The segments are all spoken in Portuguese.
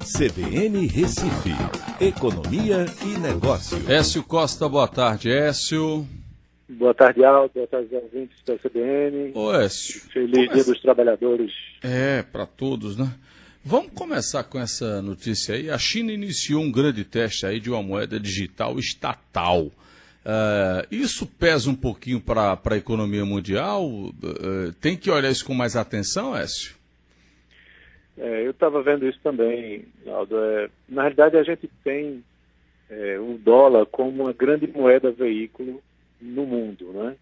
CBN Recife, Economia e Negócio. Écio Costa, boa tarde, Écio. Boa tarde, Aldo. Boa tarde, ouvintes da CBN. Ô, Écio. Feliz Dia dos Trabalhadores. É, para todos, né? Vamos começar com essa notícia aí. A China iniciou um grande teste aí de uma moeda digital estatal. Uh, isso pesa um pouquinho para a economia mundial? Uh, tem que olhar isso com mais atenção, Écio? É, eu estava vendo isso também, Aldo. É, na realidade, a gente tem é, o dólar como uma grande moeda veículo no mundo, né?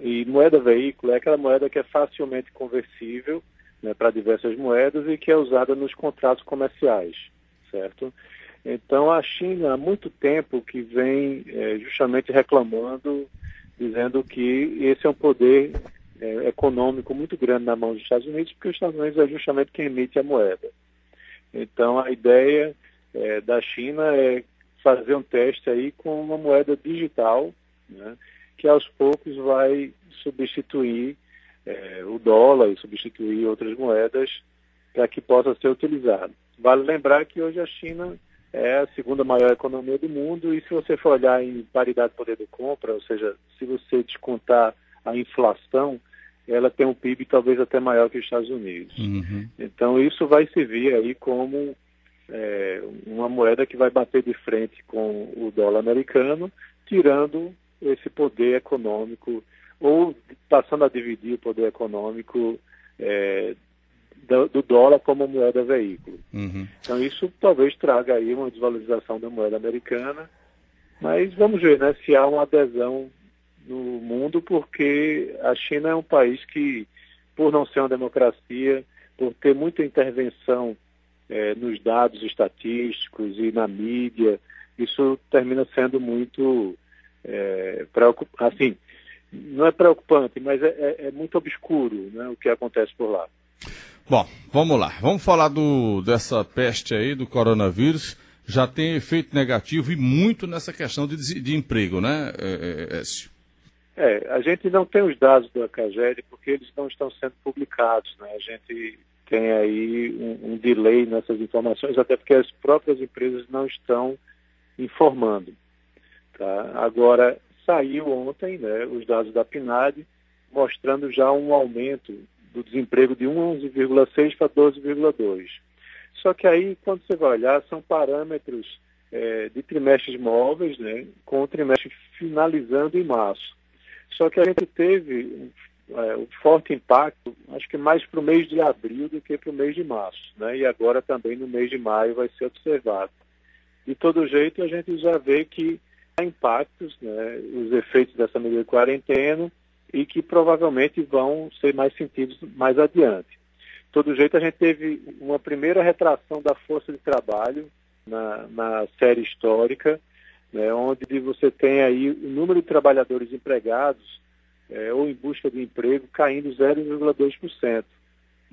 E moeda veículo é aquela moeda que é facilmente conversível né, para diversas moedas e que é usada nos contratos comerciais, certo? Então a China há muito tempo que vem é, justamente reclamando, dizendo que esse é um poder é, econômico muito grande na mão dos Estados Unidos, porque os Estados Unidos é justamente quem emite a moeda. Então a ideia é, da China é fazer um teste aí com uma moeda digital, né, que aos poucos vai substituir é, o dólar e substituir outras moedas para que possa ser utilizado. Vale lembrar que hoje a China é a segunda maior economia do mundo e se você for olhar em paridade de poder de compra, ou seja, se você descontar a inflação, ela tem um PIB talvez até maior que os Estados Unidos. Uhum. Então isso vai servir aí como é, uma moeda que vai bater de frente com o dólar americano, tirando esse poder econômico ou passando a dividir o poder econômico é, do, do, dólar como moeda veículo. Uhum. Então isso talvez traga aí uma desvalorização da moeda americana, mas vamos ver né, se há uma adesão no mundo, porque a China é um país que, por não ser uma democracia, por ter muita intervenção é, nos dados estatísticos e na mídia, isso termina sendo muito é, preocupante. Assim, não é preocupante, mas é, é, é, muito obscuro né, o que acontece por lá. Bom, vamos lá. Vamos falar do, dessa peste aí, do coronavírus. Já tem efeito negativo e muito nessa questão de, de emprego, né, é, Écio? É, a gente não tem os dados do ACAGED porque eles não estão sendo publicados, né? A gente tem aí um, um delay nessas informações, até porque as próprias empresas não estão informando. Tá? Agora, saiu ontem né, os dados da PNAD mostrando já um aumento do desemprego de 11,6 para 12,2. Só que aí, quando você vai olhar, são parâmetros é, de trimestres móveis, né, com o trimestre finalizando em março. Só que a gente teve é, um forte impacto, acho que mais para o mês de abril do que para o mês de março, né, e agora também no mês de maio vai ser observado. De todo jeito, a gente já vê que impactos, né, os efeitos dessa medida de quarentena e que provavelmente vão ser mais sentidos mais adiante. De todo jeito, a gente teve uma primeira retração da força de trabalho na, na série histórica, né, onde você tem aí o número de trabalhadores empregados é, ou em busca de emprego caindo 0,2%.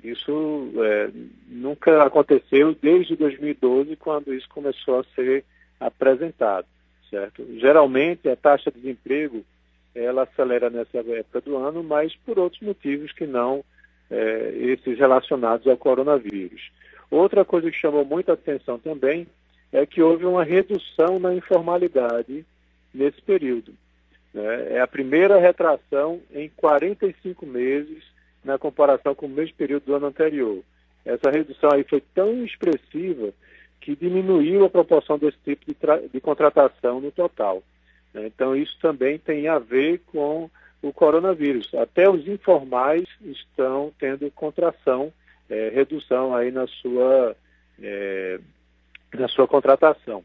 Isso é, nunca aconteceu desde 2012, quando isso começou a ser apresentado certo? Geralmente a taxa de desemprego ela acelera nessa época do ano, mas por outros motivos que não é, esses relacionados ao coronavírus. Outra coisa que chamou muita atenção também é que houve uma redução na informalidade nesse período. Né? É a primeira retração em 45 meses na comparação com o mesmo período do ano anterior. Essa redução aí foi tão expressiva que diminuiu a proporção desse tipo de, de contratação no total. Né? Então, isso também tem a ver com o coronavírus. Até os informais estão tendo contração, é, redução aí na sua, é, na sua contratação.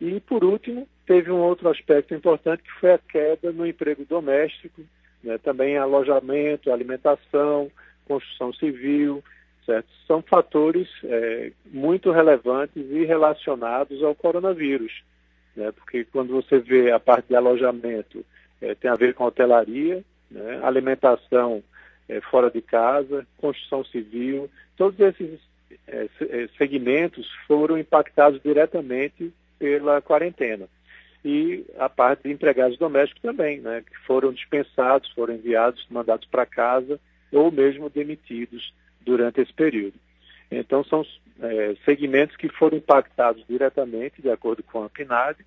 E, por último, teve um outro aspecto importante que foi a queda no emprego doméstico, né? também alojamento, alimentação, construção civil, certo? São fatores é, muito relevantes e relacionados ao coronavírus, né? porque quando você vê a parte de alojamento, é, tem a ver com hotelaria, né? alimentação é, fora de casa, construção civil, todos esses segmentos foram impactados diretamente pela quarentena. E a parte de empregados domésticos também, né, que foram dispensados, foram enviados, mandados para casa ou mesmo demitidos durante esse período. Então, são é, segmentos que foram impactados diretamente, de acordo com a PNAD,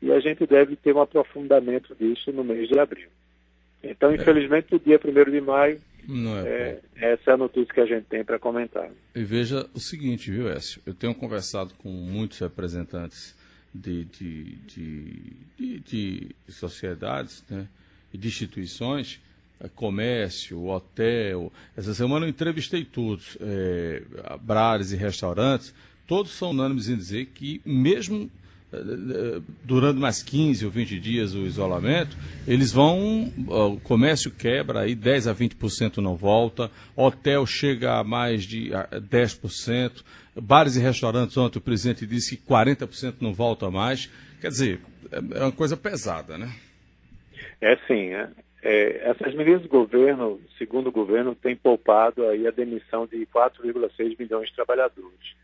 e a gente deve ter um aprofundamento disso no mês de abril. Então, infelizmente, no dia 1 de maio, é é, essa é a notícia que a gente tem para comentar. E veja o seguinte, viu, Écio? Eu tenho conversado com muitos representantes de, de, de, de sociedades né, e de instituições, é, comércio, hotel. Essa semana eu entrevistei todos, é, bares e restaurantes, todos são unânimes em dizer que, mesmo durando mais 15 ou 20 dias o isolamento, eles vão, o comércio quebra, aí 10 a 20% não volta, hotel chega a mais de 10%, bares e restaurantes, ontem o presidente disse que 40% não volta mais. Quer dizer, é, é uma coisa pesada, né? É sim, é. É, essas medidas do governo, segundo o governo, têm poupado aí a demissão de 4,6 milhões de trabalhadores.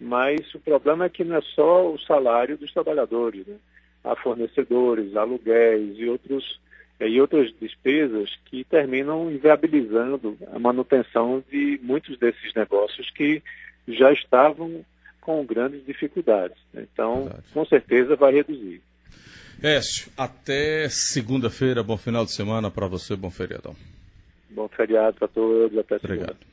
Mas o problema é que não é só o salário dos trabalhadores, né? há fornecedores, aluguéis e, outros, é, e outras despesas que terminam inviabilizando a manutenção de muitos desses negócios que já estavam com grandes dificuldades. Então, Verdade. com certeza vai reduzir. Écio, até segunda-feira, bom final de semana para você, bom feriadão. Bom feriado para todos, até segunda. Obrigado.